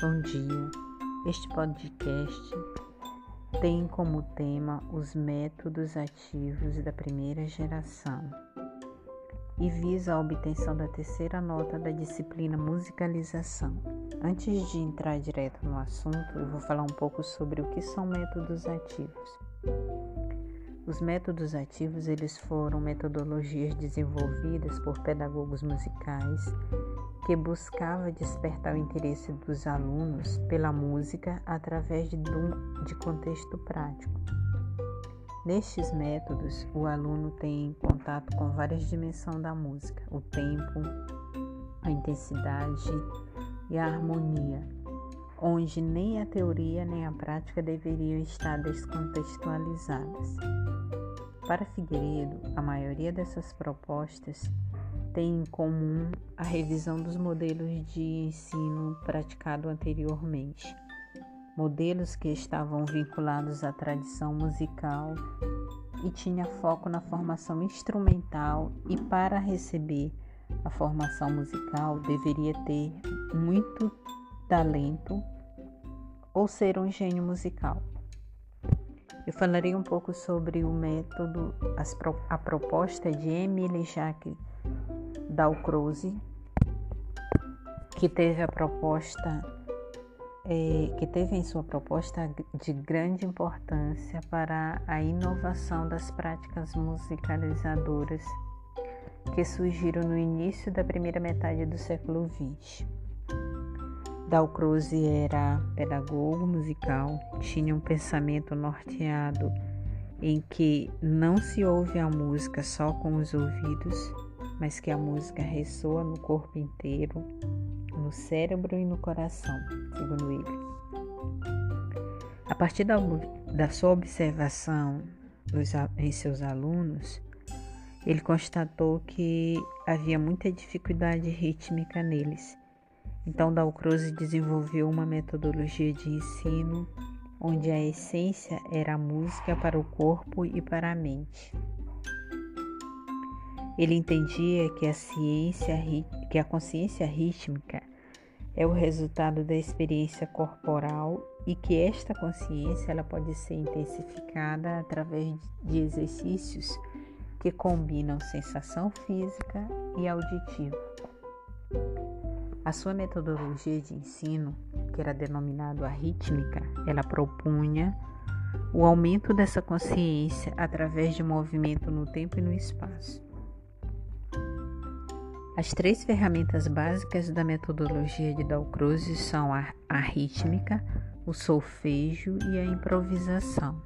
Bom dia. Este podcast tem como tema os métodos ativos da primeira geração e visa a obtenção da terceira nota da disciplina musicalização. Antes de entrar direto no assunto, eu vou falar um pouco sobre o que são métodos ativos. Os métodos ativos eles foram metodologias desenvolvidas por pedagogos musicais que buscava despertar o interesse dos alunos pela música através de, de contexto prático. Nestes métodos, o aluno tem contato com várias dimensões da música: o tempo, a intensidade e a harmonia, onde nem a teoria nem a prática deveriam estar descontextualizadas. Para Figueiredo, a maioria dessas propostas tem em comum a revisão dos modelos de ensino praticado anteriormente, modelos que estavam vinculados à tradição musical e tinha foco na formação instrumental e para receber a formação musical deveria ter muito talento ou ser um gênio musical. Eu falarei um pouco sobre o método, a proposta de Emile Jacques Dalcroze, que teve a proposta, é, que teve em sua proposta de grande importância para a inovação das práticas musicalizadoras que surgiram no início da primeira metade do século XX. Dalcroze era pedagogo musical, tinha um pensamento norteado em que não se ouve a música só com os ouvidos, mas que a música ressoa no corpo inteiro, no cérebro e no coração, segundo ele. A partir da, da sua observação dos, em seus alunos, ele constatou que havia muita dificuldade rítmica neles. Então, Dalcroze desenvolveu uma metodologia de ensino onde a essência era a música para o corpo e para a mente. Ele entendia que a ciência, que a consciência rítmica é o resultado da experiência corporal e que esta consciência ela pode ser intensificada através de exercícios que combinam sensação física e auditiva. A sua metodologia de ensino, que era denominada a rítmica, ela propunha o aumento dessa consciência através de movimento no tempo e no espaço. As três ferramentas básicas da metodologia de Dalcroze são a, a rítmica, o solfejo e a improvisação.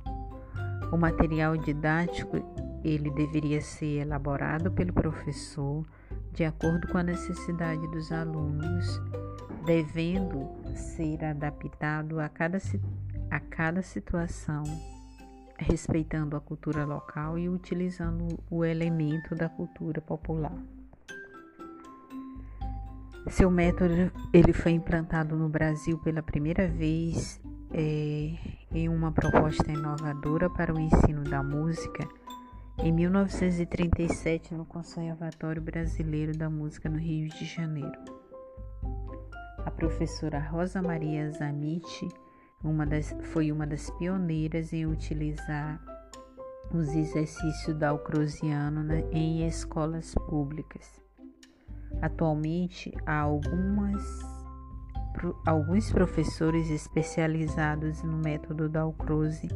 O material didático ele deveria ser elaborado pelo professor de acordo com a necessidade dos alunos, devendo ser adaptado a cada, a cada situação, respeitando a cultura local e utilizando o elemento da cultura popular. Seu método ele foi implantado no Brasil pela primeira vez é, em uma proposta inovadora para o ensino da música em 1937 no Conservatório Brasileiro da Música no Rio de Janeiro. A professora Rosa Maria Zamit uma das, foi uma das pioneiras em utilizar os exercícios da Alcrosiano em escolas públicas. Atualmente, há algumas, alguns professores especializados no método Dalcroze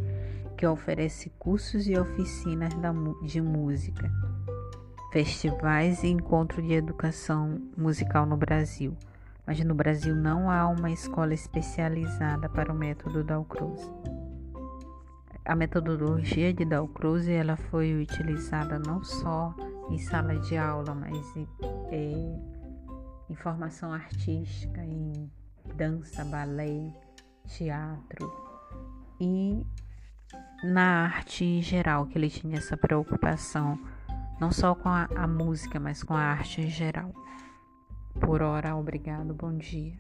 que oferece cursos e oficinas de música, festivais e encontros de educação musical no Brasil. Mas no Brasil não há uma escola especializada para o método Dalcroze. A metodologia de Dalcroze ela foi utilizada não só em sala de aula, mas é, em formação artística, em dança, balé, teatro e na arte em geral, que ele tinha essa preocupação, não só com a, a música, mas com a arte em geral. Por hora, obrigado, bom dia.